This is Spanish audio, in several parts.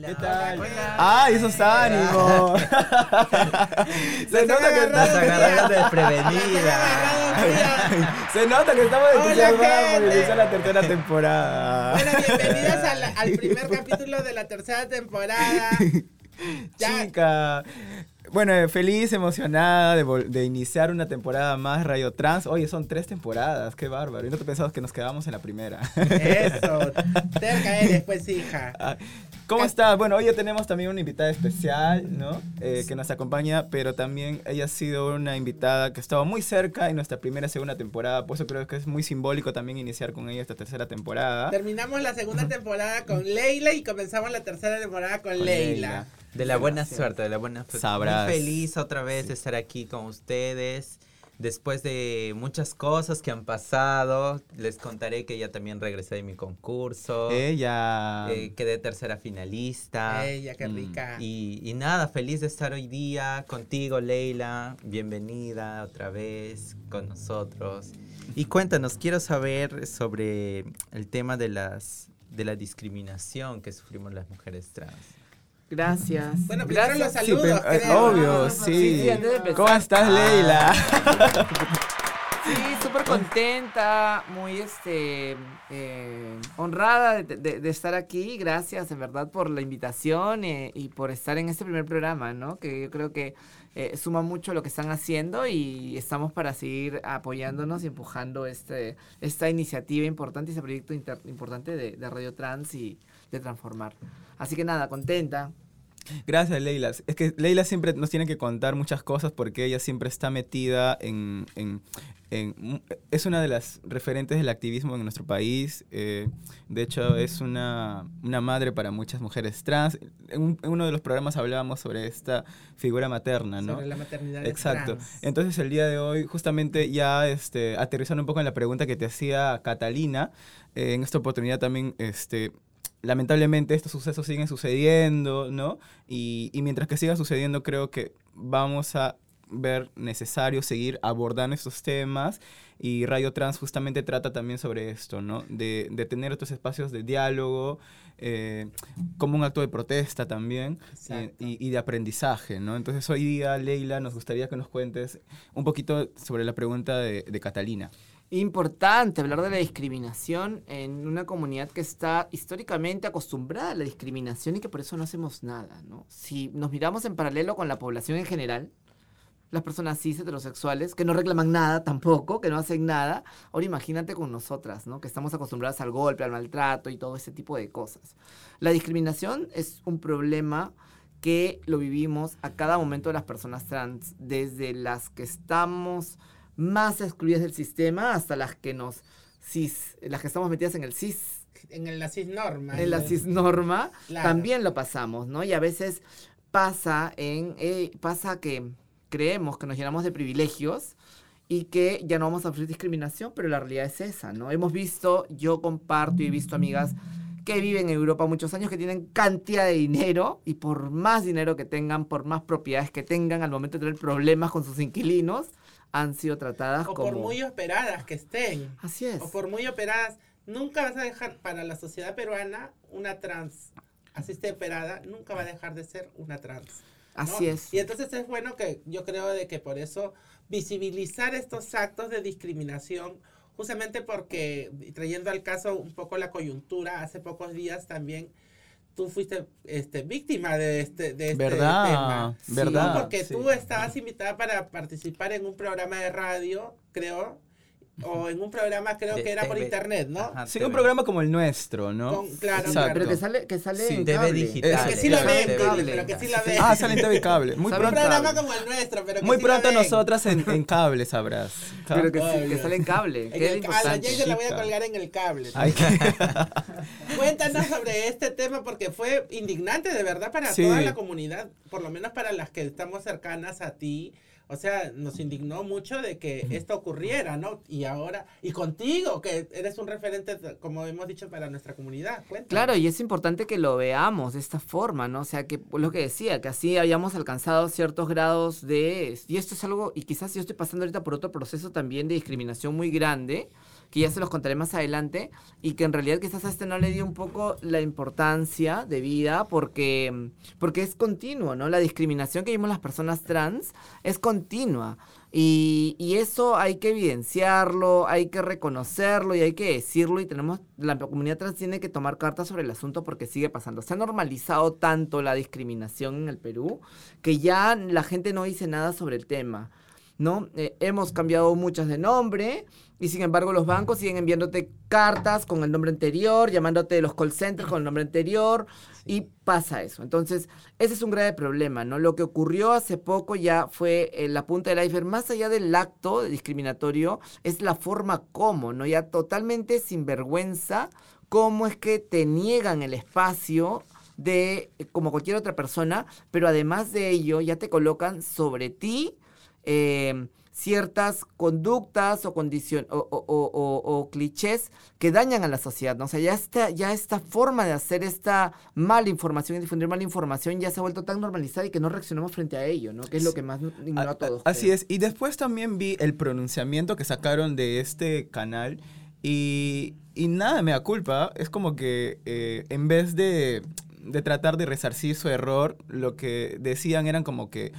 Hola. ¿Qué tal? Hola. ¡Ay, esos ánimos! Se nota que estás agarraron desprevenida. Se nota que estamos entusiasmados por iniciar la tercera temporada. Bueno, bienvenidos al, al primer capítulo de la tercera temporada. Ya. Chica. Bueno, eh, feliz, emocionada de, de iniciar una temporada más Radio Trans. Oye, son tres temporadas, qué bárbaro. Y no te pensabas que nos quedamos en la primera. Eso, cerca eres, pues, hija. Ah, ¿Cómo estás? Bueno, hoy ya tenemos también una invitada especial, ¿no? Eh, que nos acompaña, pero también ella ha sido una invitada que ha estado muy cerca en nuestra primera y segunda temporada. Por eso creo que es muy simbólico también iniciar con ella esta tercera temporada. Terminamos la segunda temporada con Leila y comenzamos la tercera temporada con, Con Leila. De la buena suerte, de la buena suerte. Sabrás. Muy feliz otra vez de estar aquí con ustedes. Después de muchas cosas que han pasado, les contaré que ya también regresé de mi concurso. Ella. eh, quedé tercera finalista. Ella, qué Mm. rica. Y, y nada, feliz de estar hoy día contigo, Leila. Bienvenida otra vez con nosotros. Y cuéntanos, quiero saber sobre el tema de las de la discriminación que sufrimos las mujeres trans. Gracias. Bueno, primero los. Sí, saludos, pero- eh, obvio, Sí. ¿Cómo estás, Ah. Leila? Sí, súper contenta, muy este eh, honrada de, de- de estar aquí. Gracias, en verdad, por la invitación eh, y por estar en este primer programa, ¿no? Que yo creo que eh, suma mucho lo que están haciendo y estamos para seguir apoyándonos y empujando este, esta iniciativa importante, este proyecto inter- importante de, de Radio Trans y de transformar. Así que nada, contenta. Gracias, Leila. Es que Leila siempre nos tiene que contar muchas cosas porque ella siempre está metida en... en- es una de las referentes del activismo en nuestro país. eh, de hecho, es una, una madre para muchas mujeres trans. En, un- en uno de los programas hablábamos sobre esta figura materna, ¿no? Sobre la maternidad Exacto. trans. Entonces el día de hoy, justamente ya este, aterrizando un poco en la pregunta que te hacía Catalina, eh, en esta oportunidad también, este, lamentablemente estos sucesos siguen sucediendo, ¿no? Y, y mientras que sigan sucediendo, creo que vamos a ver necesario seguir abordando estos temas y Radio Trans justamente trata también sobre esto, ¿no? De, de tener estos espacios de diálogo eh, como un acto de protesta también y, Exacto. y- y de aprendizaje, ¿no? Entonces hoy día, Leila, nos gustaría que nos cuentes un poquito sobre la pregunta de, de Catalina. Importante hablar de la discriminación en una comunidad que está históricamente acostumbrada a la discriminación y que por eso no hacemos nada, ¿no? Si nos miramos en paralelo con la población en general, las personas cis heterosexuales, que no reclaman nada tampoco, que no hacen nada, ahora imagínate con nosotras, ¿no? Que estamos acostumbradas al golpe, al maltrato y todo ese tipo de cosas. La discriminación es un problema que lo vivimos a cada momento de las personas trans, desde las que estamos más excluidas del sistema hasta las que nos cis, las que estamos metidas en el cis, En la cisnorma. en la ¿no? cisnorma, Claro. también lo pasamos, ¿no? Y a veces pasa en eh, pasa que creemos que nos llenamos de privilegios y que ya no vamos a sufrir discriminación, pero la realidad es esa, ¿no? Hemos visto, yo comparto y he visto amigas que viven en Europa muchos años, que tienen cantidad de dinero y por más dinero que tengan, por más propiedades que tengan, al momento de tener problemas con sus inquilinos, han sido tratadas O como... por muy operadas que estén. Así es. O por muy operadas. Nunca vas a dejar para la sociedad peruana una trans. Así esté operada, nunca va a dejar de ser una trans. ¿no? Así es. Y entonces es bueno que yo creo de que por eso visibilizar estos actos de discriminación, justamente porque trayendo al caso un poco la coyuntura, hace pocos días también tú fuiste este, víctima de este, de este ¿Verdad? tema. Sí, ¿Verdad? ¿no? Porque Sí. tú estabas invitada para participar en un programa de radio, creo, o en un programa creo De que era por TV. internet, ¿no? Ajá, Sí, TV. un programa como el nuestro, ¿no? Con- claro, Exacto. Pero que sale, que sale Sí, en TV cable. digital. Que sí lo ven, TV. Pero que sí la ven. Ah, sale en TV cable. Muy Sabe un pronto. programa como el nuestro, pero que Muy sí pronto la ven. nosotras en, en cable sabrás. Pero que, sí, que sale en cable. En Que es el- a la se la voy a colgar en el cable. Cuéntanos sobre este tema porque fue indignante de verdad para Sí. toda la comunidad, por lo menos para las que estamos cercanas a ti. O sea, nos indignó mucho de que esto ocurriera, ¿no? Y ahora, y contigo, que eres un referente, como hemos dicho, para nuestra comunidad. Claro, y es importante que lo veamos de esta forma, ¿no? O sea, que lo que decía, que así hayamos alcanzado ciertos grados de... Y esto es algo, y quizás yo estoy pasando ahorita por otro proceso también de discriminación muy grande, que ya se los contaré más adelante, y que en realidad quizás a este no le dio un poco la importancia de vida porque, porque es continuo, ¿no? La discriminación que vimos las personas trans es continua. Y, y, eso hay que evidenciarlo, hay que reconocerlo y hay que decirlo y tenemos, la comunidad trans tiene que tomar cartas sobre el asunto porque sigue pasando. Se ha normalizado tanto la discriminación en el Perú que ya la gente no dice nada sobre el tema. ¿no? Eh, hemos cambiado muchas de nombre y sin embargo los bancos siguen enviándote cartas con el nombre anterior, llamándote de los call centers con el nombre anterior y pasa eso. Entonces, ese es un grave problema, ¿no? Lo que ocurrió hace poco ya fue eh, la punta del iceberg, más allá del acto discriminatorio, es la forma como, ¿no? Ya totalmente sin vergüenza, cómo es que te niegan el espacio de como cualquier otra persona, pero además de ello ya te colocan sobre ti eh, ciertas conductas o, condicion o, o, clichés que dañan a la sociedad. ¿no? O sea, ya esta, ya esta forma de hacer esta mala información y difundir mala información ya se ha vuelto tan normalizada y que no reaccionamos frente a ello, ¿no? que es lo que más ignoró a, todos. Así es. Y después también vi el pronunciamiento que sacaron de este canal y, y nada me da culpa. Es como que eh, en vez de, de tratar de resarcir su error, lo que decían eran como que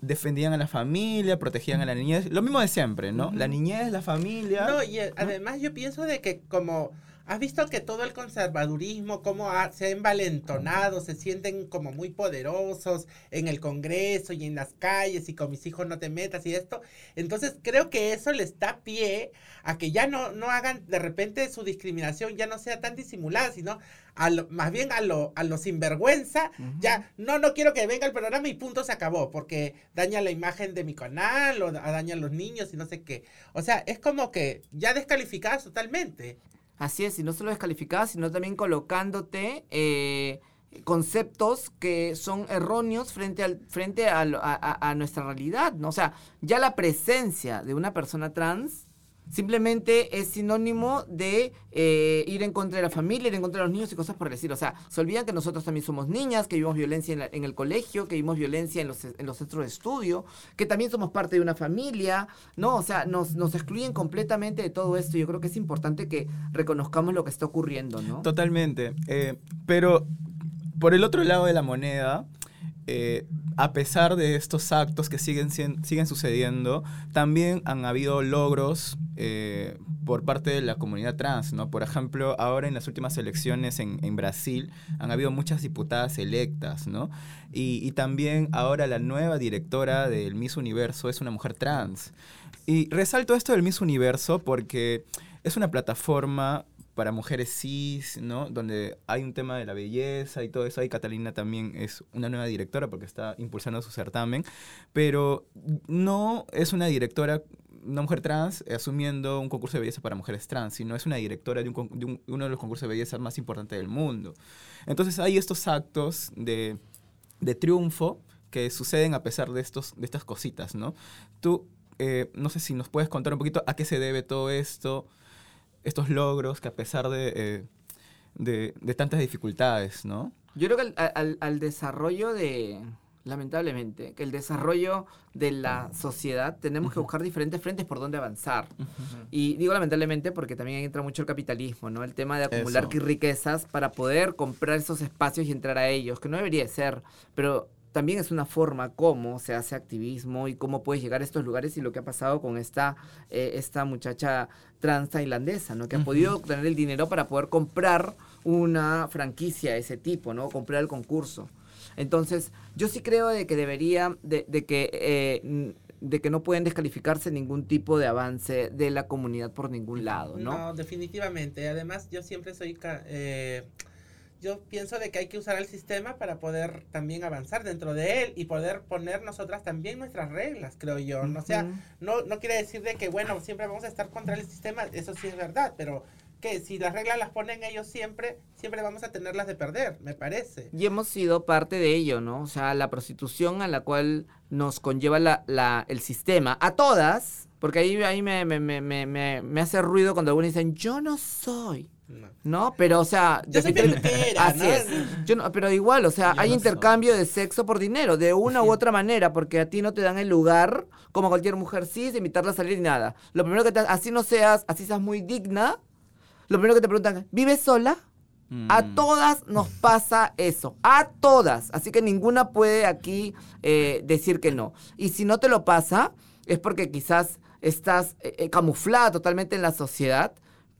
defendían a la familia, protegían a la niñez, lo mismo de siempre, ¿no? La niñez, la familia. No, y además yo pienso de que como has visto que todo el conservadurismo, como se ha envalentonado, se sienten como muy poderosos en el Congreso y en las calles y con mis hijos no te metas y esto. Entonces creo que eso les da pie a que ya no, no hagan de repente su discriminación, ya no sea tan disimulada, sino a más bien a lo, a lo sinvergüenza, ya, no, no quiero que venga el programa y punto se acabó, porque daña la imagen de mi canal o daña a los niños y no sé qué. O sea, es como que ya descalificadas totalmente. Así es, y no solo descalificadas, sino también colocándote eh, conceptos que son erróneos frente, al, frente a, a, a, nuestra realidad, ¿no? O sea, ya la presencia de una persona trans simplemente es sinónimo de eh, ir en contra de la familia, ir en contra de los niños y cosas por decir. O sea, se olvidan que nosotros también somos niñas, que vivimos violencia en, el colegio, que vivimos violencia en los, en centros de estudio, que también somos parte de una familia, ¿no? O sea, nos, nos excluyen completamente de todo esto. Yo creo que es importante que reconozcamos lo que está ocurriendo, ¿no? Totalmente. Eh, pero por el otro lado de la moneda, eh, a pesar de estos actos que siguen, siguen sucediendo, también han habido logros eh, por parte de la comunidad trans, ¿no? Por ejemplo, ahora en las últimas elecciones en, Brasil han habido muchas diputadas electas, ¿no? Y, y, también ahora la nueva directora del Miss Universo es una mujer trans. Y resalto esto del Miss Universo porque es una plataforma para mujeres cis, ¿no? Donde hay un tema de la belleza y todo eso. Y Catalina también es una nueva directora porque está impulsando su certamen. Pero no es una directora, una mujer trans, asumiendo un concurso de belleza para mujeres trans, sino es una directora de, uno de los concursos de belleza más importantes del mundo. Entonces hay estos actos de, de triunfo que suceden a pesar de, estos, de estas cositas, ¿no? Tú, eh, no sé si nos puedes contar un poquito a qué se debe todo esto, estos logros que a pesar de, eh, de, tantas dificultades, ¿no? Yo creo que al, al, desarrollo de, lamentablemente, que el desarrollo de la sociedad tenemos que buscar diferentes frentes por donde avanzar. Y digo lamentablemente porque también entra mucho el capitalismo, ¿no? El tema de acumular riquezas para poder comprar esos espacios y entrar a ellos, que no debería ser, pero también es una forma cómo se hace activismo y cómo puedes llegar a estos lugares y lo que ha pasado con esta, eh, esta muchacha trans tailandesa, ¿no? Que ha podido obtener el dinero para poder comprar una franquicia de ese tipo, ¿no? Comprar el concurso. Entonces, yo sí creo de que debería, de, que... Eh, de que no pueden descalificarse ningún tipo de avance de la comunidad por ningún lado, ¿no? No, definitivamente. Además, yo siempre soy eh, yo pienso de que hay que usar el sistema para poder también avanzar dentro de él y poder poner nosotras también nuestras reglas, creo yo. O sea, no, no quiere decir de que, bueno, siempre vamos a estar contra el sistema, eso sí es verdad, pero que si las reglas las ponen ellos siempre, siempre vamos a tenerlas de perder, me parece. Y hemos sido parte de ello, ¿no? O sea, la prostitución a la cual nos conlleva la, la, el sistema, a todas, porque ahí, ahí me, me, me, me, me hace ruido cuando algunos dicen, yo no soy No. ¿no? Pero, o sea... Yo soy Así ¿no? es. Yo no- pero igual, o sea, Yo hay no intercambio de sexo por dinero, de una u otra manera, porque a ti no te dan el lugar, como cualquier mujer cis, de invitarla a salir y nada. Lo primero que te... Así no seas, así seas muy digna, lo primero que te preguntan, ¿vives sola? A Mm. todas nos pasa eso, a todas. Así que ninguna puede aquí eh, decir que no. Y si no te lo pasa, es porque quizás estás eh, eh, camuflada totalmente en la sociedad,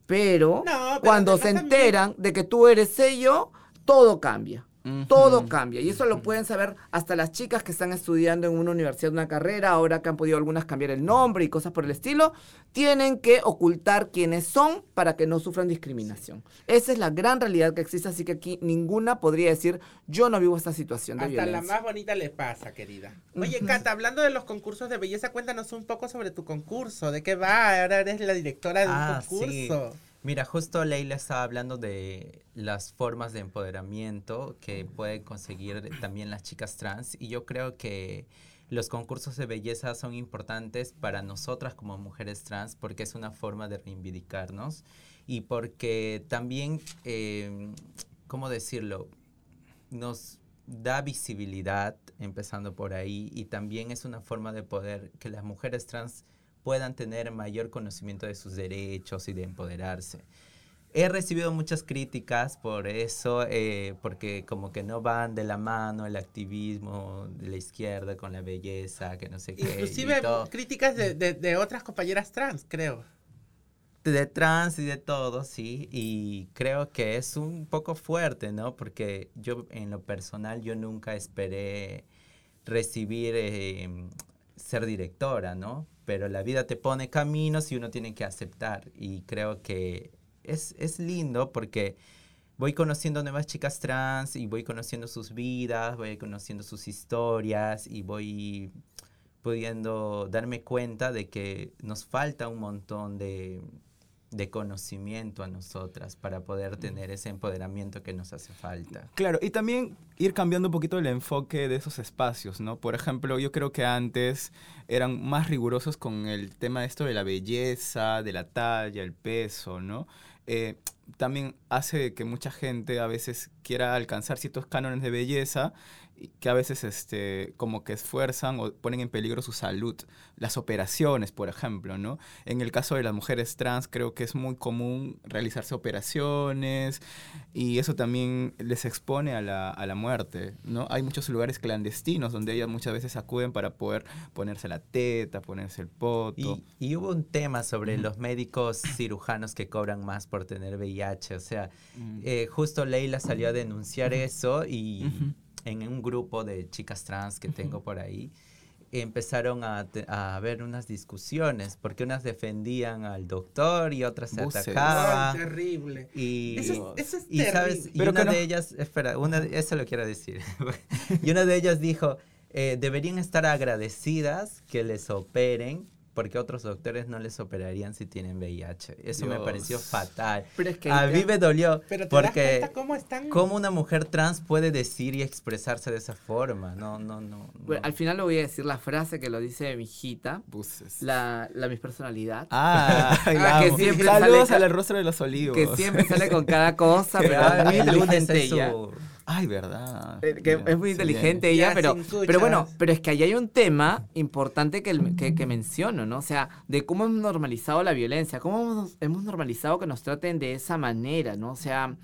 pero, No, pero cuando se también- enteran de que tú eres ello, todo cambia. Todo cambia. Y eso lo pueden saber hasta las chicas que están estudiando en una universidad, una carrera, ahora que han podido algunas cambiar el nombre y cosas por el estilo, tienen que ocultar quiénes son para que no sufran discriminación. Esa es la gran realidad que existe, así que aquí ninguna podría decir, yo no vivo esta situación de Hasta la más bonita le pasa, querida. Oye, Cata, hablando de los concursos de belleza, cuéntanos un poco sobre tu concurso. ¿De qué va? Ahora eres la directora de Ah, un concurso. Mira, justo Leila estaba hablando de las formas de empoderamiento que pueden conseguir también las chicas trans y yo creo que los concursos de belleza son importantes para nosotras como mujeres trans porque es una forma de reivindicarnos y porque también, eh, ¿cómo decirlo? Nos da visibilidad, empezando por ahí, y también es una forma de poder que las mujeres trans puedan tener mayor conocimiento de sus derechos y de empoderarse. He recibido muchas críticas por eso, eh, porque como que no van de la mano el activismo de la izquierda con la belleza, que no sé qué. Inclusive críticas de, de- de otras compañeras trans, creo. de trans y de todo, sí, y creo que es un poco fuerte, ¿no? Porque yo en lo personal yo nunca esperé recibir eh, ser directora, ¿no? Pero la vida te pone caminos y uno tiene que aceptar. Y creo que es, es lindo porque voy conociendo nuevas chicas trans y voy conociendo sus vidas, voy conociendo sus historias y voy pudiendo darme cuenta de que nos falta un montón de, de conocimiento a nosotras para poder tener ese empoderamiento que nos hace falta. Claro, y también ir cambiando un poquito el enfoque de esos espacios, ¿no? Por ejemplo, yo creo que antes eran más rigurosos con el tema de esto de la belleza, de la talla, el peso, ¿no? Eh, también hace que mucha gente a veces quiera alcanzar ciertos cánones de belleza que a veces este, como que esfuerzan o ponen en peligro su salud. Las operaciones, por ejemplo, ¿no? En el caso de las mujeres trans creo que es muy común realizarse operaciones y eso también les expone a la, a la muerte, ¿no? Hay muchos lugares clandestinos donde ellas muchas veces acuden para poder ponerse la teta, ponerse el poto. Y, y hubo un tema sobre los médicos cirujanos que cobran más por tener VIH. O sea, Mm. eh, justo Leila salió a denunciar eso y en un grupo de chicas trans que tengo por ahí empezaron a, a haber unas discusiones porque unas defendían al doctor y otras se Buses. atacaban. Ay, terrible. Y, Eso es, eso es y terrible. sabes, y Pero una no- de ellas, espera, una eso lo quiero decir. y una de ellas dijo, eh, deberían estar agradecidas que les operen porque otros doctores no les operarían si tienen VIH. Eso me pareció fatal. Pero es que A mí me dolió Pero te das porque cuenta cómo están... cómo una mujer trans puede decir y expresarse de esa forma. No, no, no. Bueno, no. al final le voy a decir la frase que lo dice mi hijita, Buses. la, la mis personalidad. Ah, la que siempre Saludos sale- al rostro de los olivos. Que siempre sale con cada cosa, pero el lunes inteligente es ella. su... Ay, verdad. Eh, que Mira, es muy inteligente ella, pero, pero bueno, pero es que ahí hay un tema importante que, el- que, que menciono, ¿no? O sea, de cómo hemos normalizado la violencia, cómo hemos, hemos normalizado que nos traten de esa manera, ¿no? O sea,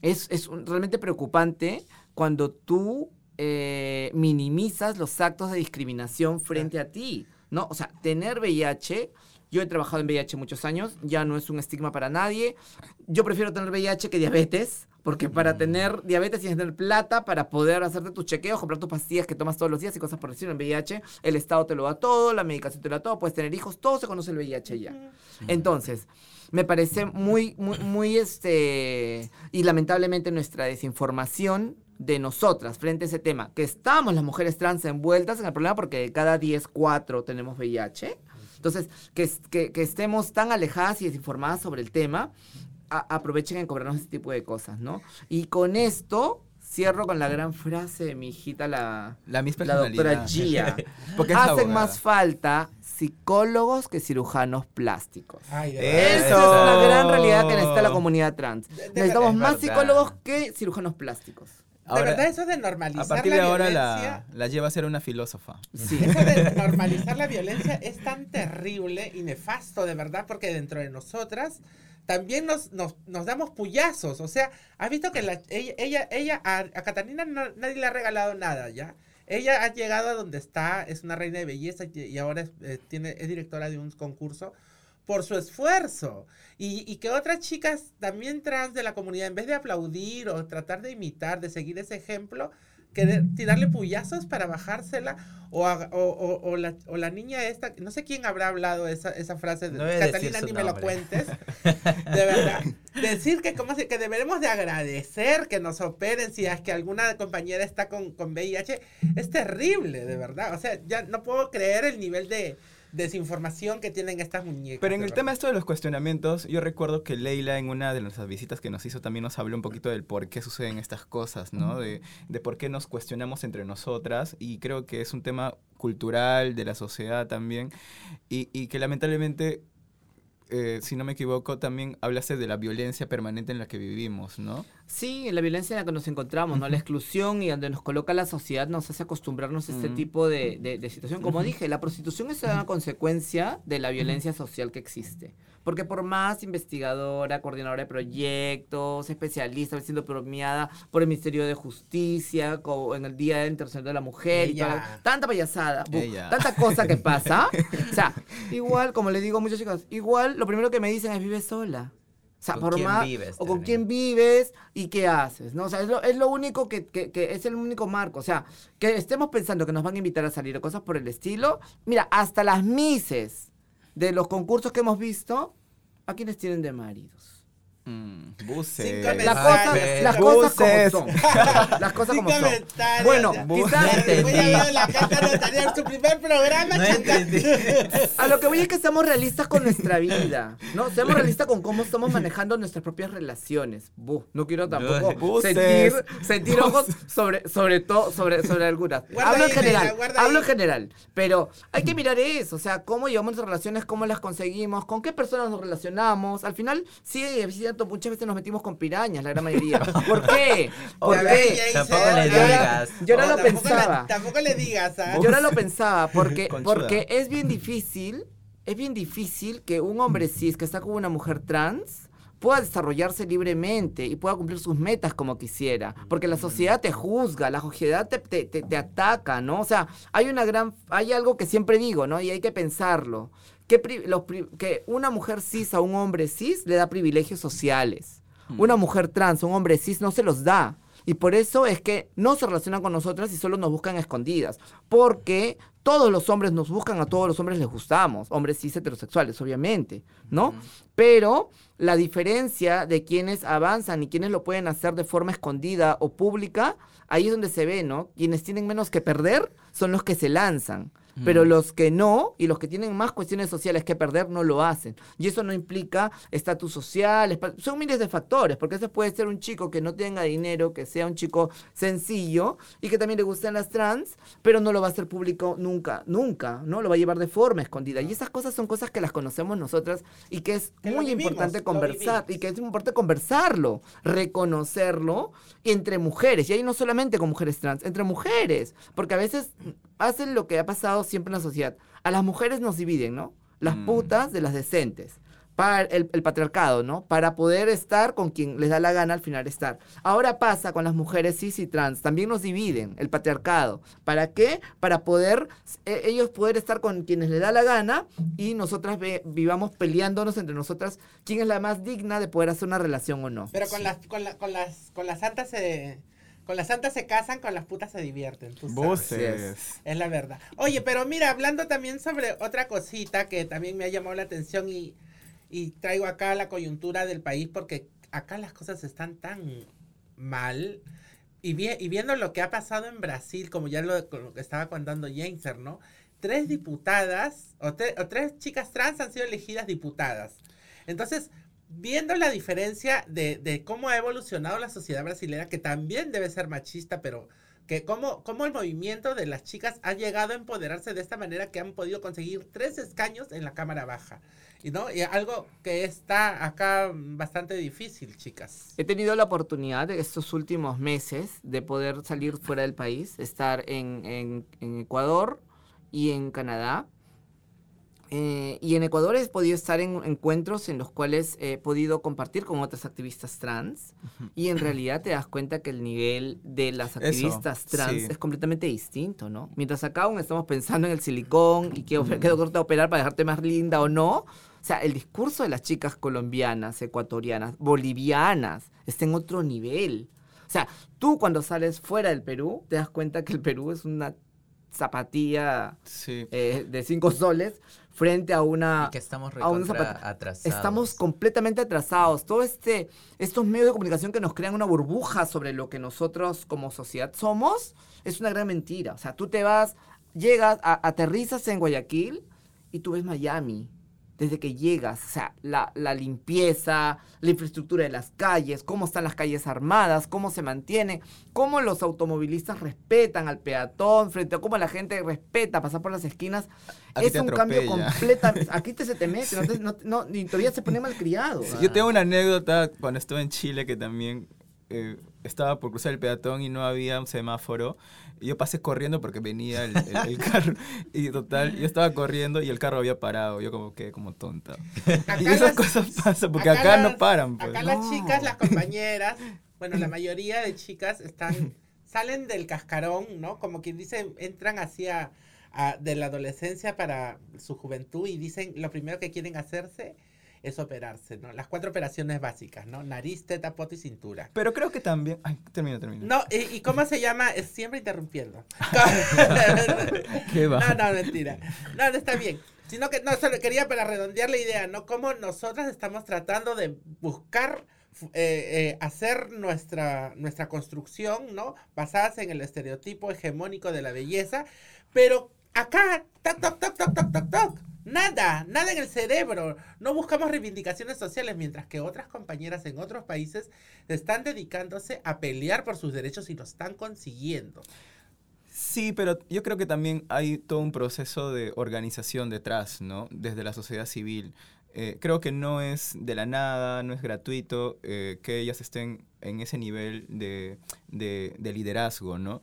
es, es un- realmente preocupante cuando tú eh, minimizas los actos de discriminación frente a ti, ¿no? O sea, tener VIH, yo he trabajado en VIH muchos años, ya no es un estigma para nadie. Yo prefiero tener VIH que diabetes, porque para tener diabetes tienes que tener plata para poder hacerte tus chequeos, comprar tus pastillas que tomas todos los días y cosas por decirlo. En VIH, el Estado te lo da todo, la medicación te lo da todo, puedes tener hijos, todo se conoce el VIH ya. Entonces, me parece muy, muy, muy este. Y lamentablemente nuestra desinformación de nosotras frente a ese tema, que estamos las mujeres trans envueltas en el problema porque de cada 10, 4 tenemos VIH. Entonces, que, es- que, que estemos tan alejadas y desinformadas sobre el tema, a- aprovechen en cobrarnos ese tipo de cosas, ¿no? Y con esto cierro con la gran frase de mi hijita, la, La misma la doctora. Gia. Porque es Hacen más falta psicólogos que cirujanos plásticos. Ay, de Eso. Esa es la gran realidad que necesita la comunidad trans. De- de- Necesitamos es más psicólogos que cirujanos plásticos. De verdad, eso de normalizar a partir de la ahora violencia. la, la lleva a ser una filósofa. Sí. Eso de normalizar la violencia es tan terrible y nefasto, de verdad, porque dentro de nosotras también nos, nos, nos damos puyazos. O sea, has visto que la- ella, ella, ella a, a Catalina no- nadie le ha regalado nada, ¿ya? Ella ha llegado a donde está, es una reina de belleza y, y ahora es, eh, tiene, es directora de un concurso por su esfuerzo. Y, y que otras chicas también trans de la comunidad, en vez de aplaudir o tratar de imitar, de seguir ese ejemplo, querer tirarle puyazos para bajársela o, a- o, o- o la, o la niña esta, no sé quién habrá hablado esa, esa frase, de, No Catalina ni me lo nombre. cuentes, de verdad, decir que, como si, que deberemos de agradecer que nos operen si es que alguna compañera está con, con VIH, es terrible, de verdad, o sea, ya no puedo creer el nivel de desinformación que tienen estas muñecas. Pero en el tema esto de los cuestionamientos, yo recuerdo que Leila en una de nuestras visitas que nos hizo también nos habló un poquito del por qué suceden estas cosas, ¿no? De, de por qué nos cuestionamos entre nosotras y creo que es un tema cultural de la sociedad también y, y que lamentablemente, eh, si no me equivoco, también hablaste de la violencia permanente en la que vivimos, ¿no? Sí, la violencia en la que nos encontramos, ¿no? La exclusión y donde nos coloca la sociedad nos hace acostumbrarnos a este Mm. tipo de, de- de situación. Como dije, la prostitución es una consecuencia de la violencia social que existe. Porque por más investigadora, coordinadora de proyectos, especialista, siendo premiada por el Ministerio de Justicia, en el Día Internacional de la Mujer, y toda- tanta payasada, tanta cosa que pasa. o sea, igual, como le digo a muchas chicas, igual lo primero que me dicen es vive sola. O sea, ¿Con por quién más, vives o con quién vives y qué haces, ¿no? O sea, es lo, es lo único que, que- que es el único marco. O sea, que estemos pensando que nos van a invitar a salir o cosas por el estilo. Mira, hasta las mises de los concursos que hemos visto, ¿a quienes tienen de maridos? Mm, buses. Sin Las cosas, las cosas como son. Las cosas Sin como son. Bueno, quizás. Voy a ver la carta notarial, su primer programa, No. A lo que voy es que seamos realistas con nuestra vida, ¿no? Seamos realistas con cómo estamos manejando nuestras propias relaciones. Bu, no quiero tampoco Buses. sentir, sentir ojos sobre, sobre todo, sobre, sobre algunas. Guarda hablo en general, hablo ahí. en general. Pero hay que mirar eso, o sea, cómo llevamos nuestras relaciones, cómo las conseguimos, con qué personas nos relacionamos. Al final, sí, es cierto, muchas veces nos metimos con pirañas, la gran mayoría. ¿Por qué? ¿Por qué? Tampoco le digas. Yo no lo tampoco le- pensaba. tampoco le digas, ¿ah? Yo no lo pensaba, porque, Conchuda. porque es bien difícil, es bien difícil que un hombre cis que está con una mujer trans pueda desarrollarse libremente y pueda cumplir sus metas como quisiera. Porque la sociedad te juzga, la sociedad te, te, te- te ataca, ¿no? O sea, hay una gran, hay algo que siempre digo, ¿no? Y hay que pensarlo. Que, los una mujer cis a un hombre cis le da privilegios sociales. Una mujer trans a un hombre cis no se los da. Y por eso es que no se relacionan con nosotras y solo nos buscan a escondidas. Porque todos los hombres nos buscan, a todos los hombres les gustamos. Hombres cis heterosexuales, obviamente, ¿no? Pero la diferencia de quienes avanzan y quienes lo pueden hacer de forma escondida o pública, ahí es donde se ve, ¿no? Quienes tienen menos que perder son los que se lanzan. Pero los que no, y los que tienen más cuestiones sociales que perder, no lo hacen. Y eso no implica estatus social, son miles de factores, porque ese puede ser un chico que no tenga dinero, que sea un chico sencillo y que también le gusten las trans, pero no lo va a hacer público nunca, nunca, ¿no? Lo va a llevar de forma escondida. Y esas cosas son cosas que las conocemos nosotras y que es Que muy vivimos, importante conversar, y que es importante conversarlo, reconocerlo entre mujeres, y ahí no solamente con mujeres trans, entre mujeres, porque a veces hacen lo que ha pasado siempre en la sociedad. A las mujeres nos dividen, ¿no? Las Mm. putas de las decentes. Para el, el patriarcado, ¿no? Para poder estar con quien les da la gana al final estar. Ahora pasa con las mujeres cis y trans. También nos dividen el patriarcado. ¿Para qué? Para poder, eh, ellos poder estar con quienes les da la gana y nosotras ve- vivamos peleándonos entre nosotras quién es la más digna de poder hacer una relación o no. Pero con las, con, la- con las, con las santas se, con las santas se casan, con las putas se divierten. tú sabes. Buses. Es la verdad. Oye, pero mira, hablando también sobre otra cosita que también me ha llamado la atención y, y traigo acá la coyuntura del país porque acá las cosas están tan mal. Y, vi- y viendo lo que ha pasado en Brasil, como ya lo, lo que estaba contando Jameser, ¿no? Tres diputadas o tres chicas trans han sido elegidas diputadas. Entonces, viendo la diferencia de, de cómo ha evolucionado la sociedad brasileña, que también debe ser machista, pero que cómo, cómo el movimiento de las chicas ha llegado a empoderarse de esta manera que han podido conseguir tres escaños en la Cámara Baja. Y, ¿no? y algo que está acá bastante difícil, chicas. He tenido la oportunidad de estos últimos meses de poder salir fuera del país, estar en, en- en Ecuador y en Canadá. Eh, y en Ecuador he podido estar en encuentros en los cuales he podido compartir con otras activistas trans y en realidad te das cuenta que el nivel de las Eso, activistas trans sí. es completamente distinto, ¿no? Mientras acá aún estamos pensando en el silicón y qué, qué doctor te va a operar para dejarte más linda o no, o sea, el discurso de las chicas colombianas, ecuatorianas, bolivianas está en otro nivel. O sea, tú cuando sales fuera del Perú te das cuenta que el Perú es una zapatilla Sí. eh, de cinco soles frente a una... Y que estamos a un atrasados. Estamos completamente atrasados. Todo este, estos medios de comunicación que nos crean una burbuja sobre lo que nosotros como sociedad somos, es una gran mentira. O sea, tú te vas, llegas, a- aterrizas en Guayaquil y tú ves Miami. Desde que llegas, o sea, la, la limpieza, la infraestructura de las calles, cómo están las calles armadas, cómo se mantiene, cómo los automovilistas respetan al peatón, frente a cómo la gente respeta pasar por las esquinas. Aquí es un cambio completamente. Aquí te se te mete, te- no, no, ni todavía se pone malcriado. Sí, Yo tengo una anécdota cuando estuve en Chile que también eh, estaba por cruzar el peatón y no había un semáforo. Y yo pasé corriendo porque venía el, el- el carro. Y total, yo estaba corriendo y el carro había parado. Yo como que como tonta. y esas las- cosas pasan porque acá, las- no paran. Pues. Acá No. las chicas, las compañeras, bueno, la mayoría de chicas están, salen del cascarón, ¿no? Como quien dice, entran hacia a- de la adolescencia para su juventud y dicen lo primero que quieren hacerse es operarse, ¿no? Las cuatro operaciones básicas, ¿no? Nariz, teta, poto y cintura. Pero creo que también... Ay, termino, termino. No, ¿y, y cómo se llama? Es siempre interrumpiendo. Qué va. No, no, mentira. No, no está bien. Sino que, no, solo quería para redondear la idea, ¿no? Cómo nosotras estamos tratando de buscar, eh, eh, hacer nuestra, nuestra construcción, ¿no? Basadas en el estereotipo hegemónico de la belleza, pero acá, toc, toc, toc, toc, toc, toc, toc. Nada, nada en el cerebro. No buscamos reivindicaciones sociales, mientras que otras compañeras en otros países están dedicándose a pelear por sus derechos y lo están consiguiendo. Sí, pero yo creo que también hay todo un proceso de organización detrás, ¿no? Desde la sociedad civil. Eh, creo que no es de la nada, no es gratuito eh, que ellas estén en ese nivel de, de- de liderazgo, ¿no?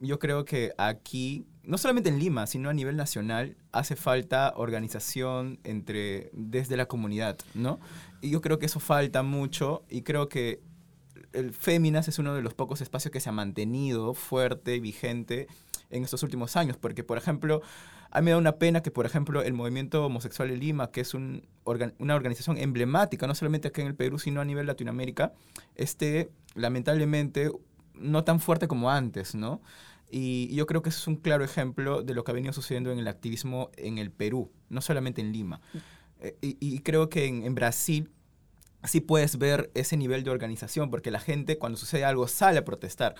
Yo creo que aquí, no solamente en Lima, sino a nivel nacional, hace falta organización entre, desde la comunidad, ¿no? Y yo creo que eso falta mucho y creo que el Féminas es uno de los pocos espacios que se ha mantenido fuerte y vigente en estos últimos años, porque, por ejemplo, a mí me da una pena que, por ejemplo, el movimiento homosexual en Lima, que es una organización emblemática, no solamente aquí en el Perú, sino a nivel Latinoamérica, esté, lamentablemente, no tan fuerte como antes, ¿no? Y yo creo que ese es un claro ejemplo de lo que ha venido sucediendo en el activismo en el Perú, no solamente en Lima. Eh, y, y creo que en, en Brasil sí puedes ver ese nivel de organización, porque la gente cuando sucede algo sale a protestar.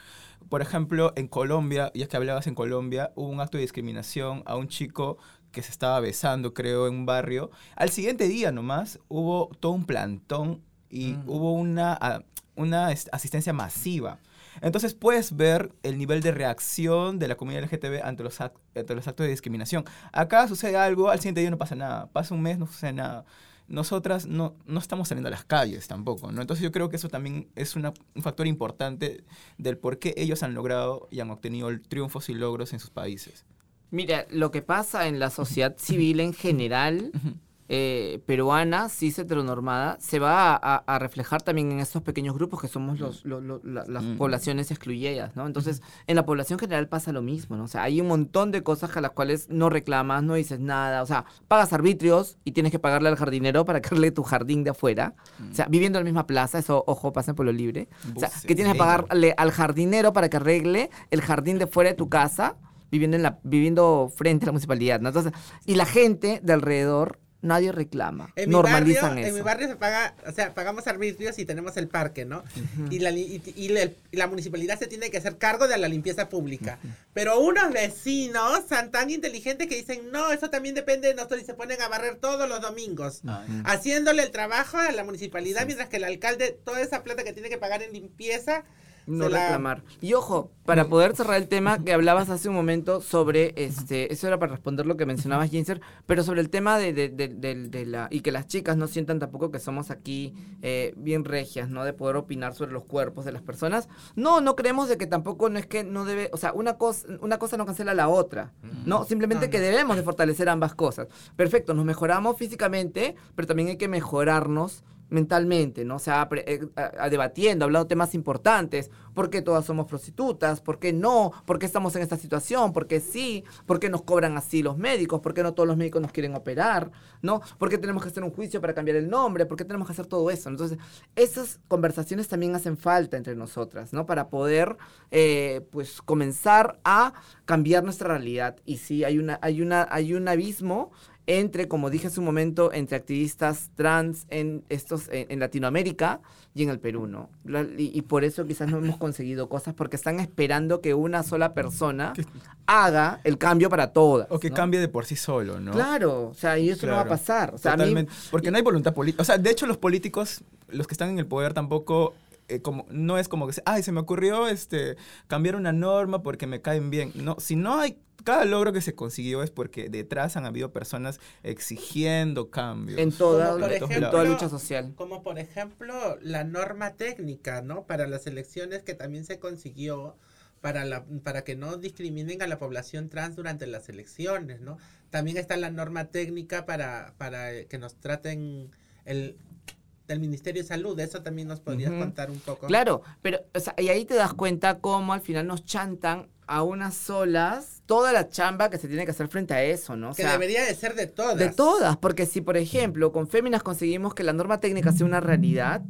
Por ejemplo, en Colombia, ya que hablabas en Colombia, hubo un acto de discriminación a un chico que se estaba besando, creo, en un barrio. Al siguiente día nomás hubo todo un plantón y Mm. hubo una, una asistencia masiva. Entonces puedes ver el nivel de reacción de la comunidad LGTB ante los, ac- ante los actos de discriminación. Acá sucede algo, al siguiente día no pasa nada. Pasa un mes, no sucede nada. Nosotras no, no estamos saliendo a las calles tampoco, ¿no? Entonces yo creo que eso también es una- un factor importante del por qué ellos han logrado y han obtenido triunfos y logros en sus países. Mira, lo que pasa en la sociedad civil en general. Eh, peruana, cis heteronormada, se va a, a- a reflejar también en estos pequeños grupos que somos los, lo- lo- la- las Mm. poblaciones excluidas, ¿no? Entonces, en la población general pasa lo mismo, ¿no? O sea, hay un montón de cosas a las cuales no reclamas, no dices nada, o sea, pagas arbitrios y tienes que pagarle al jardinero para que arregle tu jardín de afuera, o sea, viviendo en la misma plaza, eso, ojo, pasen por lo libre, o sea, que tienes que pagarle al jardinero para que arregle el jardín de fuera de tu casa, viviendo, en la, viviendo frente a la municipalidad, ¿no? Entonces, y la gente de alrededor nadie reclama. En mi, Normalizan barrio, eso. en mi barrio se paga, o sea, pagamos arbitrios y tenemos el parque, ¿no? y, la, y, y la, y la municipalidad se tiene que hacer cargo de la limpieza pública. Pero unos vecinos son tan inteligentes que dicen, no, eso también depende de nosotros y se ponen a barrer todos los domingos. Haciéndole el trabajo a la municipalidad, mientras que el alcalde, toda esa plata que tiene que pagar en limpieza, no la- reclamar. Y ojo, para poder cerrar el tema que hablabas hace un momento sobre, este, eso era para responder lo que mencionabas, Jinser, pero sobre el tema de, de- de- la, y que las chicas no sientan tampoco que somos aquí eh, bien regias, ¿no? De poder opinar sobre los cuerpos de las personas. No, no creemos de que tampoco no es que no debe, o sea, una cosa, una cosa no cancela la otra, ¿no? Simplemente No, que debemos de fortalecer ambas cosas. Perfecto, nos mejoramos físicamente, pero también hay que mejorarnos mentalmente, ¿no? O sea, eh, debatiendo, hablando temas importantes, ¿por qué todas somos prostitutas? ¿Por qué no? ¿Por qué estamos en esta situación? ¿Por qué sí? ¿Por qué nos cobran así los médicos? ¿Por qué no todos los médicos nos quieren operar? ¿No? ¿Por qué tenemos que hacer un juicio para cambiar el nombre? ¿Por qué tenemos que hacer todo eso? Entonces, esas conversaciones también hacen falta entre nosotras, ¿no? Para poder, eh, pues, comenzar a cambiar nuestra realidad. Y sí, hay, una, hay, una, hay un abismo entre, como dije hace un momento, entre activistas trans en estos en, en Latinoamérica y en el Perú, ¿no? La- y, y por eso quizás no hemos conseguido cosas porque están esperando que una sola persona haga el cambio para todas. O que ¿no? cambie de por sí solo, ¿no? Claro, o sea, y eso no va a pasar. O sea, a mí- Totalmente. Porque no hay voluntad política. O sea, de hecho, los políticos, los que están en el poder, tampoco. eh, como, no es como que, se- ay, se me ocurrió este, cambiar una norma porque me caen bien. No, si no hay. Cada logro que se consiguió es porque detrás han habido personas exigiendo cambios. en toda, en lucha social. como por ejemplo la norma técnica, ¿no? Para las elecciones que también se consiguió para, la, para que no discriminen a la población trans durante las elecciones, ¿no? También está la norma técnica para, para eh, que nos traten el del Ministerio de Salud. Eso también nos podrías contar un poco. Claro, pero o sea, y ahí te das cuenta cómo al final nos chantan a unas solas toda la chamba que se tiene que hacer frente a eso, ¿no? O que debería de ser de todas. de todas, porque si por ejemplo con Féminas conseguimos que la norma técnica sea una realidad,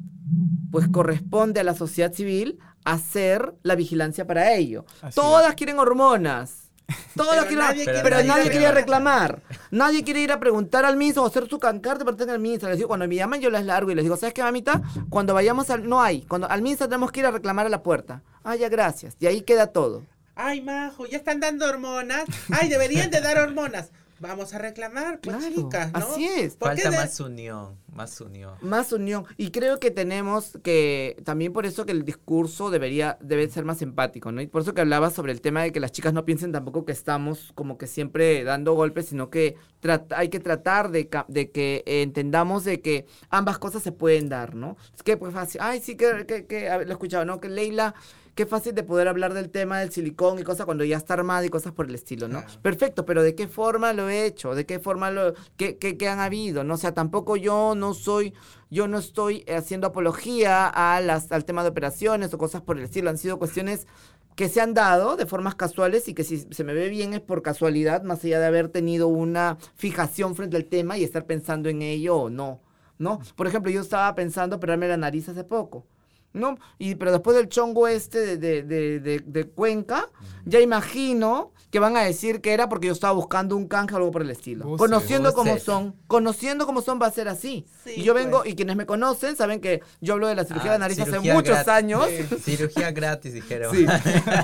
pues corresponde a la sociedad civil hacer la vigilancia para ello. Así Todas es. quieren hormonas. Todas Pero quieren, nadie pero, quiere- nadie nadie quiere quiere- reclamar. Nadie quiere ir a preguntar al MINSA o hacer su cancarte para tener al MINSA. Les digo, cuando me llaman yo les largo y les digo, ¿sabes qué, mamita? Cuando vayamos al... No hay. Cuando al MINSA tenemos que ir a reclamar a la puerta. Ah, ya, gracias. Y ahí queda todo. Ay, majo, ya están dando hormonas. Ay, deberían de dar hormonas. Vamos a reclamar, pues Claro, chicas, ¿no? así es. ¿Por qué Falta de- más unión, más unión. Más unión. Y creo que tenemos que, también por eso que el discurso debería, debe ser más empático, ¿no? Y por eso que hablaba sobre el tema de que las chicas no piensen tampoco que estamos como que siempre dando golpes, sino que trata- hay que tratar de, de que eh, entendamos de que ambas cosas se pueden dar, ¿no? Es que pues fácil. Ay, sí, que, que, que lo he escuchado, ¿no? Que Leila, qué fácil de poder hablar del tema del silicón y cosas cuando ya está armada y cosas por el estilo, ¿no? Claro. Perfecto, pero ¿de qué forma lo he hecho? ¿De qué forma lo, qué, qué, qué han habido? ¿no? O sea, tampoco yo no soy, yo no estoy haciendo apología a las, al tema de operaciones o cosas por el estilo. Han sido cuestiones que se han dado de formas casuales y que si se me ve bien es por casualidad, más allá de haber tenido una fijación frente al tema y estar pensando en ello o no, ¿no? Por ejemplo, yo estaba pensando operarme la nariz hace poco. ¿No? Y, pero después del chongo este de, de, de, de- de Cuenca, ya imagino que van a decir que era porque yo estaba buscando un canje o algo por el estilo. Buses. conociendo cómo son, conociendo cómo son va a ser así. Sí, y yo vengo, pues. y quienes me conocen saben que yo hablo de la cirugía Ah, de nariz hace muchos años. Cirugía gratis, dijeron. Sí,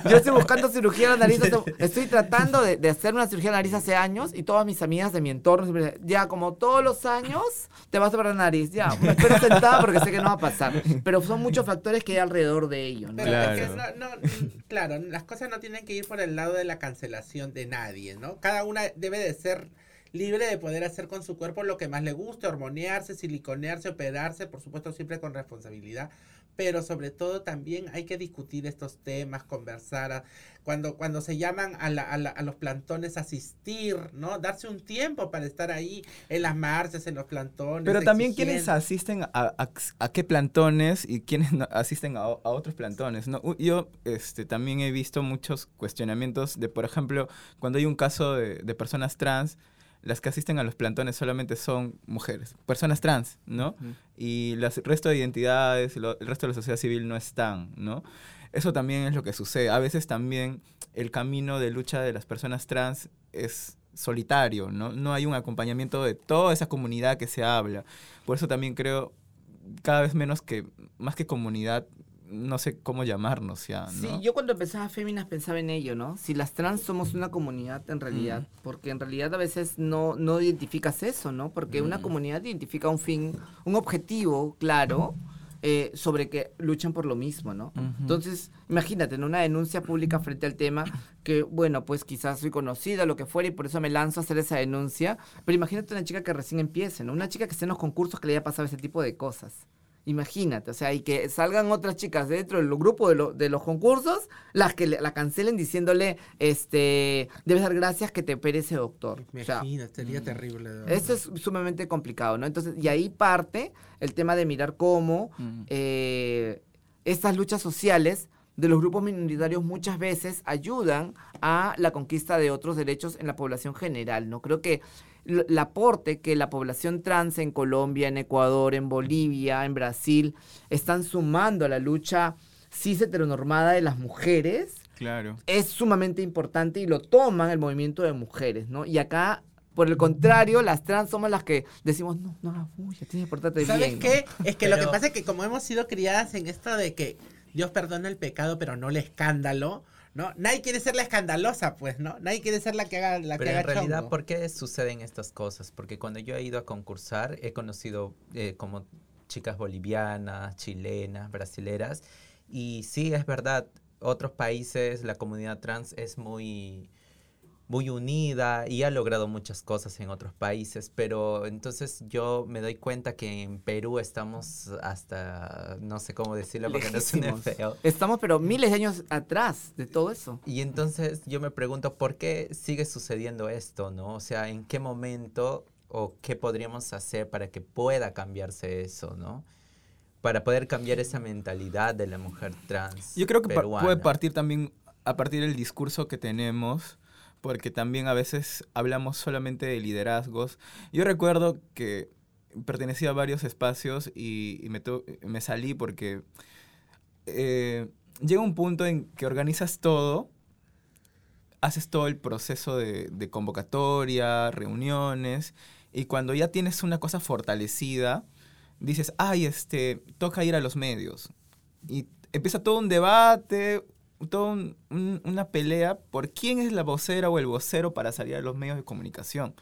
yo estoy buscando cirugía de nariz. hace- Estoy tratando de, de hacer una cirugía de nariz hace años y todas mis amigas de mi entorno siempre dicen, ya como todos los años te vas a operar la nariz. Ya, me espero sentada porque sé que no va a pasar. Pero son muchos factores que hay alrededor de ello. ¿no? Pero es que Claro. no, no, claro, las cosas no tienen que ir por el lado de la cancelación de nadie, ¿no? Cada una debe de ser libre de poder hacer con su cuerpo lo que más le guste, hormonearse, siliconearse, operarse, por supuesto siempre con responsabilidad, pero sobre todo también hay que discutir estos temas, conversar, a- cuando, cuando se llaman a, la- a la- a los plantones asistir, ¿no? Darse un tiempo para estar ahí en las marchas, en los plantones. Pero también quienes exigiendo. asisten a, a, qué plantones y quienes no- asisten a, otros plantones. ¿no? Yo este, también he visto muchos cuestionamientos de, por ejemplo, cuando hay un caso de, de personas trans, las que asisten a los plantones solamente son mujeres, personas trans, ¿no? Y las- el resto de identidades, lo- el resto de la sociedad civil no están, ¿no? Eso también es lo que sucede. A veces también el camino de lucha de las personas trans es solitario, ¿no? No hay un acompañamiento de toda esa comunidad que se habla. Por eso también creo cada vez menos que, más que comunidad, no sé cómo llamarnos ya, ¿no? Sí, yo cuando pensaba Féminas pensaba en ello, ¿no? Si las trans somos una comunidad en realidad, porque en realidad a veces no, no identificas eso, ¿no? Porque una comunidad identifica un fin, un objetivo claro eh, sobre que luchan por lo mismo, ¿no? Entonces, imagínate, en una denuncia pública frente al tema, que bueno, pues quizás soy conocida, lo que fuera, y por eso me lanzo a hacer esa denuncia, pero imagínate una chica que recién empiece, ¿no? Una chica que esté en los concursos que le haya pasado ese tipo de cosas. Imagínate, o sea, y que salgan otras chicas dentro del grupo de, lo- de los concursos, las que le- la cancelen diciéndole, este, debes dar gracias que te opere ese doctor. O Imagínate, sería terrible. de verdad. esto es sumamente complicado, ¿no? Entonces, y ahí parte el tema de mirar cómo Mm. eh, estas luchas sociales de los grupos minoritarios muchas veces ayudan a la conquista de otros derechos en la población general, ¿no? Creo que el aporte que la población trans en Colombia, en Ecuador, en Bolivia, en Brasil, están sumando a la lucha cis heteronormada de las mujeres, Claro. es sumamente importante y lo toman el movimiento de mujeres, ¿no? Y acá, por el contrario, las trans somos las que decimos, no, no bulla, tienes que portarte ¿Sabes bien. ¿no?". qué? Es que lo que pasa es que como hemos sido criadas en esto de que Dios perdona el pecado, pero no el escándalo, ¿no? Nadie quiere ser la escandalosa, pues, ¿no? Nadie quiere ser la que haga la Pero que en haga realidad, chongo. ¿por qué suceden estas cosas? Porque cuando yo he ido a concursar, he conocido eh, como chicas bolivianas, chilenas, brasileras, y sí, es verdad, otros países, la comunidad trans es muy, muy unida y ha logrado muchas cosas en otros países, pero entonces yo me doy cuenta que en Perú estamos hasta, no sé cómo decirlo porque no suene Lejísimos. feo. Estamos, pero miles de años atrás de todo eso. Y entonces yo me pregunto, ¿por qué sigue sucediendo esto, no? O sea, ¿en qué momento o qué podríamos hacer para que pueda cambiarse eso, no? Para poder cambiar esa mentalidad de la mujer trans. Yo creo que pa- puede partir también a partir del discurso que tenemos, porque también a veces hablamos solamente de liderazgos. Yo recuerdo que pertenecía a varios espacios y, me, salí porque eh, llega un punto en que organizas todo, haces todo el proceso de convocatoria, reuniones, y cuando ya tienes una cosa fortalecida, dices, ay, este, toca ir a los medios. Y empieza todo un debate, toda un- un- una pelea por quién es la vocera o el vocero para salir a los medios de comunicación.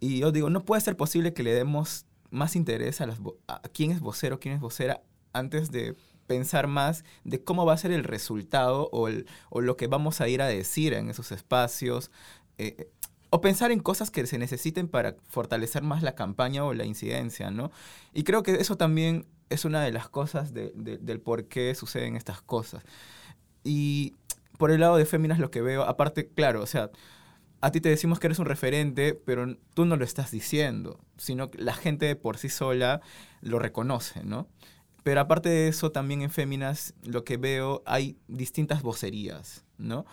Y yo digo, no puede ser posible que le demos más interés a, las a quién es vocero, quién es vocera, antes de pensar más de cómo va a ser el resultado o, el- o lo que vamos a ir a decir en esos espacios. eh, o pensar en cosas que se necesiten para fortalecer más la campaña o la incidencia, ¿no? Y creo que eso también es una de las cosas de- de- del por qué suceden estas cosas. Y por el lado de Féminas lo que veo, aparte, claro, o sea, a ti te decimos que eres un referente, pero tú no lo estás diciendo, sino que la gente por sí sola lo reconoce, ¿no? Pero aparte de eso, también en Féminas lo que veo hay distintas vocerías, ¿no?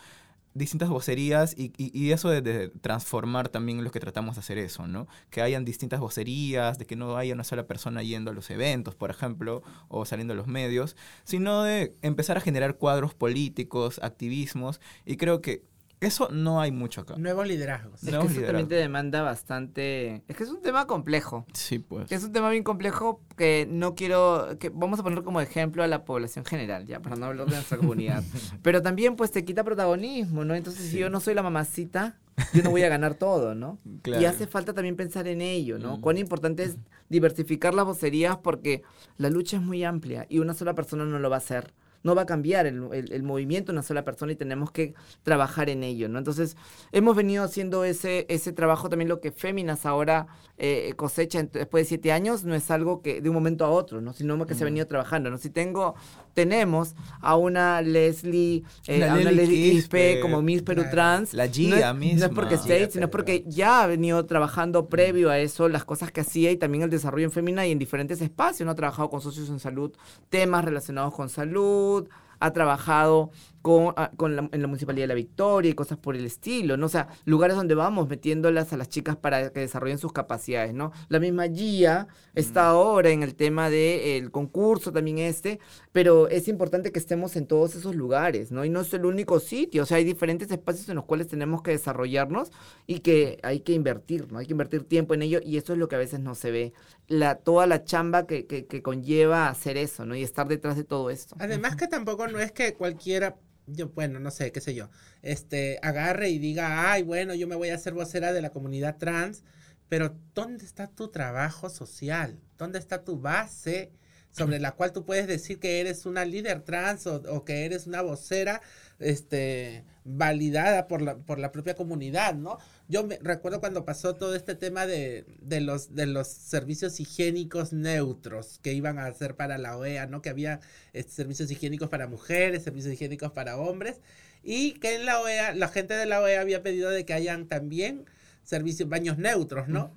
Distintas vocerías y, y- eso de, de transformar también lo que tratamos de hacer eso, ¿no? Que hayan distintas vocerías, de que no haya una sola persona yendo a los eventos, por ejemplo, o saliendo a los medios, sino de empezar a generar cuadros políticos, activismos, y creo que eso no hay mucho acá. Nuevos liderazgos. Es No, que eso liderazgo. también te demanda bastante... Es que es un tema complejo. Sí, pues. Es un tema bien complejo que no quiero... que Vamos a poner como ejemplo a la población general, ya, para no hablar de nuestra comunidad. Pero también, pues, te quita protagonismo, ¿no? Entonces, si yo no soy la mamacita, yo no voy a ganar todo, ¿no? Y Claro. hace falta también pensar en ello, ¿no? Mm. Cuán importante es diversificar las vocerías porque la lucha es muy amplia y una sola persona no lo va a hacer. No va a cambiar el, el- el movimiento de una sola persona y tenemos que trabajar en ello, ¿no? Entonces, hemos venido haciendo ese, ese trabajo también lo que Féminas ahora eh, cosecha después de siete años, no es algo que de un momento a otro, ¿no? Sino que se ha venido trabajando, ¿no? Si tengo, tenemos a una Leslie, eh, a una Leslie Quispe como Miss Perú. Trans, La no Gia es, misma. No es porque esté, sino porque ya ha venido trabajando previo a eso las cosas que hacía y también el desarrollo en Femina y en diferentes espacios. ¿no? Ha trabajado con socios en salud, temas relacionados con salud, ha trabajado con, ah, con la- en la Municipalidad de La Victoria y cosas por el estilo, ¿no? O sea, lugares donde vamos metiéndolas a las chicas para que desarrollen sus capacidades, ¿no? La misma Gia está ahora en el tema del concurso también este, pero es importante que estemos en todos esos lugares, ¿no? Y no es el único sitio, o sea, hay diferentes espacios en los cuales tenemos que desarrollarnos y que hay que invertir, ¿no? Hay que invertir tiempo en ello y eso es lo que a veces no se ve, la, toda la chamba que, que, que conlleva hacer eso, ¿no? Y estar detrás de todo esto. Además que tampoco no es que cualquiera, yo, bueno, no sé, qué sé yo, este, agarre y diga, ay, bueno, yo me voy a hacer vocera de la comunidad trans, pero ¿dónde está tu trabajo social? ¿Dónde está tu base sobre la cual tú puedes decir que eres una líder trans o, o que eres una vocera este, validada por la, por la propia comunidad, ¿no? Yo me recuerdo cuando pasó todo este tema de, de, los, de los servicios higiénicos neutros que iban a hacer para la OEA, ¿no? Que había este, servicios higiénicos para mujeres, servicios higiénicos para hombres, y que en la OEA, la gente de la OEA había pedido de que hayan también servicios, baños neutros, ¿no?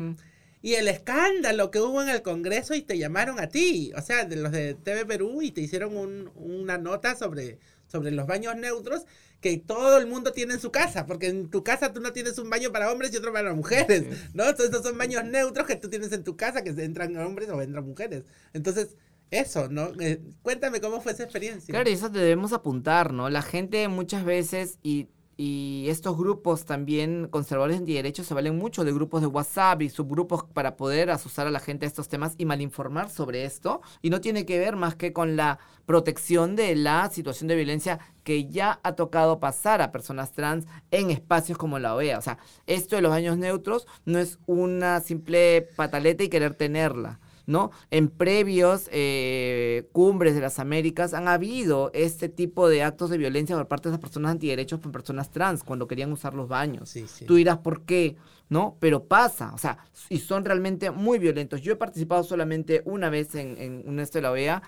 Y el escándalo que hubo en el Congreso y te llamaron a ti, o sea, de los de TV Perú y te hicieron un- una nota sobre, sobre los baños neutros que todo el mundo tiene en su casa, porque en tu casa tú no tienes un baño para hombres y otro para mujeres, ¿no? Entonces estos son baños neutros que tú tienes en tu casa, que entran hombres o entran mujeres. Entonces, eso, ¿no? Eh, cuéntame cómo fue esa experiencia. Claro, y eso debemos apuntar, ¿no? La gente muchas veces y, y estos grupos también conservadores antiderechos se valen mucho de grupos de WhatsApp y subgrupos para poder asustar a la gente a estos temas y malinformar sobre esto. Y no tiene que ver más que con la protección de la situación de violencia que ya ha tocado pasar a personas trans en espacios como la OEA. O sea, esto de los baños neutros no es una simple pataleta y querer tenerla. ¿No? En previos eh, cumbres de las Américas han habido este tipo de actos de violencia por parte de esas personas antiderechos por personas trans cuando querían usar los baños. Sí, sí. Tú dirás por qué, ¿no? Pero pasa, o sea, y son realmente muy violentos. Yo he participado solamente una vez en, en un esto de la OEA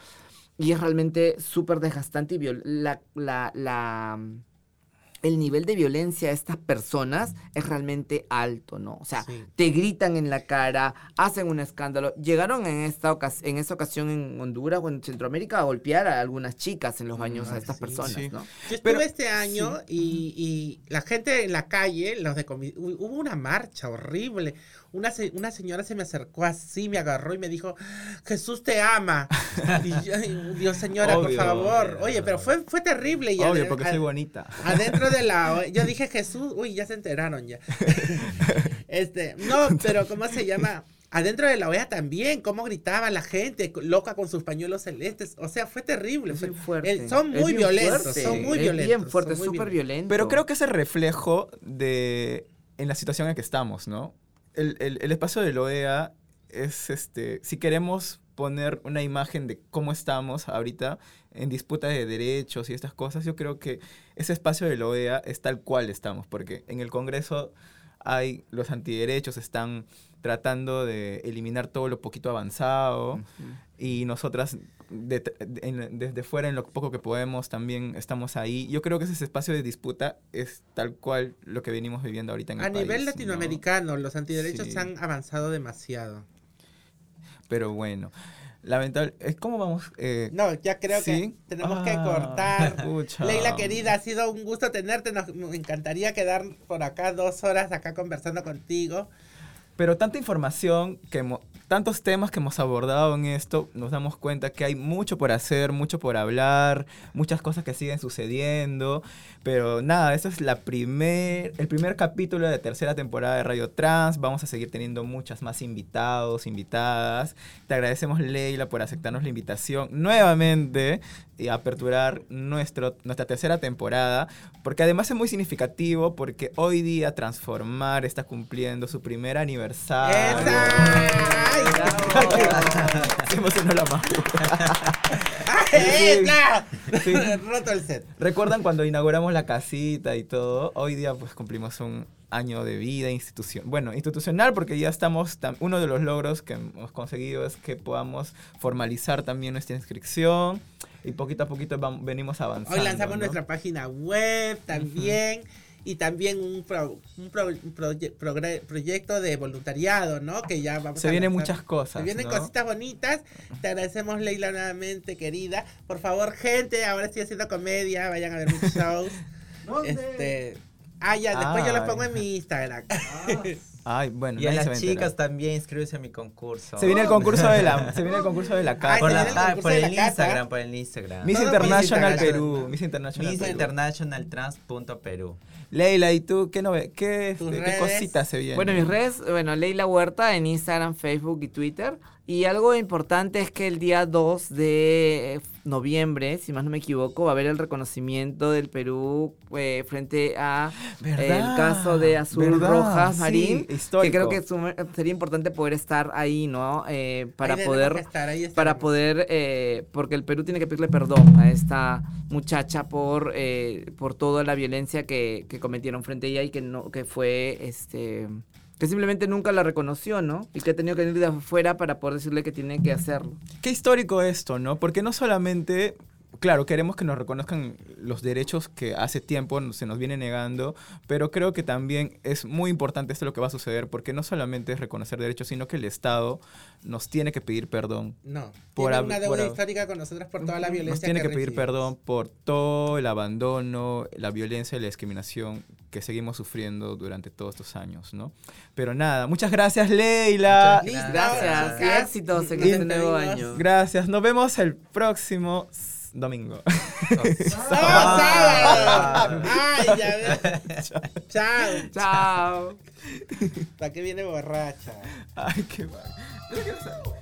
y es realmente súper desgastante y la, la, el nivel de violencia de estas personas es realmente alto, ¿no? O sea, Sí. te gritan en la cara, hacen un escándalo. Llegaron en esta en esta ocasión en Honduras o en Centroamérica a golpear a algunas chicas en los baños a Ah, estas sí, personas, sí. ¿no? Yo estuve Pero- este año y, y la gente en la calle, los de comi- hu- hubo una marcha horrible. Una, se- una señora se me acercó así, me agarró y me dijo, Jesús te ama. Y yo, "Ay, Dios señora, por Obvio. favor. Oye, pero fue, fue terrible. Y Obvio, porque a- soy bonita. Adentro de la... Yo dije Jesús, uy, ya se enteraron ya. este, no, pero ¿cómo se llama? Adentro de la OEA también, cómo gritaba la gente, loca con sus pañuelos celestes. O sea, fue terrible. Es fue- eh, son muy violentos, fuerte, son muy es violentos. bien fuerte, son muy súper violentos. violento. Pero creo que es el reflejo de en la situación en que estamos, ¿no? El, el- el espacio de la OEA es, este, si queremos poner una imagen de cómo estamos ahorita en disputa de derechos y estas cosas, yo creo que ese espacio de la OEA es tal cual estamos, porque en el Congreso hay los antiderechos, están tratando de eliminar todo lo poquito avanzado y nosotras de- de- en- desde fuera en lo poco que podemos también estamos ahí. Yo creo que ese espacio de disputa es tal cual lo que venimos viviendo ahorita en el A nivel país, ¿no? latinoamericano, los antiderechos Sí. han avanzado demasiado. Pero bueno, lamentable. eh, ¿Cómo vamos? Eh, No, ya creo que tenemos que Ah, cortar. pucha. Leila querida, ha sido un gusto tenerte. Nos encantaría quedar por acá dos horas acá conversando contigo. Pero tanta información, que hemo- tantos temas que hemos abordado en esto, nos damos cuenta que hay mucho por hacer, mucho por hablar, muchas cosas que siguen sucediendo. Pero nada, este es la primer, el primer capítulo de la tercera temporada de Radio Trans. Vamos a seguir teniendo muchas más invitados, invitadas. Te agradecemos, Leila, por aceptarnos la invitación nuevamente y aperturar nuestro, nuestra tercera temporada. Porque además es muy significativo porque hoy día Transformar está cumpliendo su primer aniversario. ¡Esa! Se emocionó la más. ¡Ay, ¡Esa! Sí. Roto el set. ¿Recuerdan cuando inauguramos la casita y todo? Hoy día pues cumplimos un año de vida institución bueno institucional porque ya estamos tam- uno de los logros que hemos conseguido es que podamos formalizar también nuestra inscripción y poquito a poquito vam- venimos avanzando Hoy lanzamos ¿no? nuestra página web también. y también un, pro- un pro- un proye- progre- proyecto de voluntariado, ¿no? Que ya vamos Se a vienen lanzar. muchas cosas. Se vienen ¿no? cositas bonitas. Te agradecemos, Leila, nuevamente, querida. Por favor, gente, ahora estoy haciendo comedia. Vayan a ver mis shows. este. Ah, ya, después yo lo pongo en mi Instagram. Ay, bueno, Y a las chicas también inscríbese a mi concurso. Se viene el concurso de la, se viene el concurso de la Ay, casa. por, la, ah, por el la. Instagram, por el Instagram. Miss International. Perú. Miss International Miss Perú. Internationaltrans.perú. Leila, ¿y tú qué, nove qué, qué cositas se vienen? Bueno, mis redes, bueno, Leila Huerta en Instagram, Facebook y Twitter. Y algo importante es que el día 2 de noviembre, si más no me equivoco, va a haber el reconocimiento del Perú eh, frente a ¿Verdad? el caso de Azul ¿Verdad? Rojas Sí, Marín. que creo que suma- sería importante poder estar ahí, ¿no? Eh, para Ahí poder estar, ahí para poder, eh, porque el Perú tiene que pedirle perdón a esta muchacha por, eh, por toda la violencia que, que cometieron frente a ella y que no, que fue, este, que simplemente nunca la reconoció, ¿no? Y que ha tenido que venir de afuera para poder decirle que tiene que hacerlo. Qué histórico esto, ¿no? Porque no solamente, claro, queremos que nos reconozcan los derechos que hace tiempo se nos viene negando, pero creo que también es muy importante esto lo que va a suceder, porque no solamente es reconocer derechos, sino que el Estado nos tiene que pedir perdón. No. Por Tiene una deuda por- histórica con nosotros por toda la violencia Nos tiene que, pedir recibimos. perdón por todo el abandono, la violencia y la discriminación que seguimos sufriendo durante todos estos años, ¿no? Pero nada, muchas gracias Leila. Listo, Gracias, y chicas. éxitos en Nos este nuevo año. Gracias, nos vemos el próximo domingo. ¡Ah, sábado! ¡Ay, ya ves! Chao. Chao. ¿Para qué viene borracha? Ay, qué mal.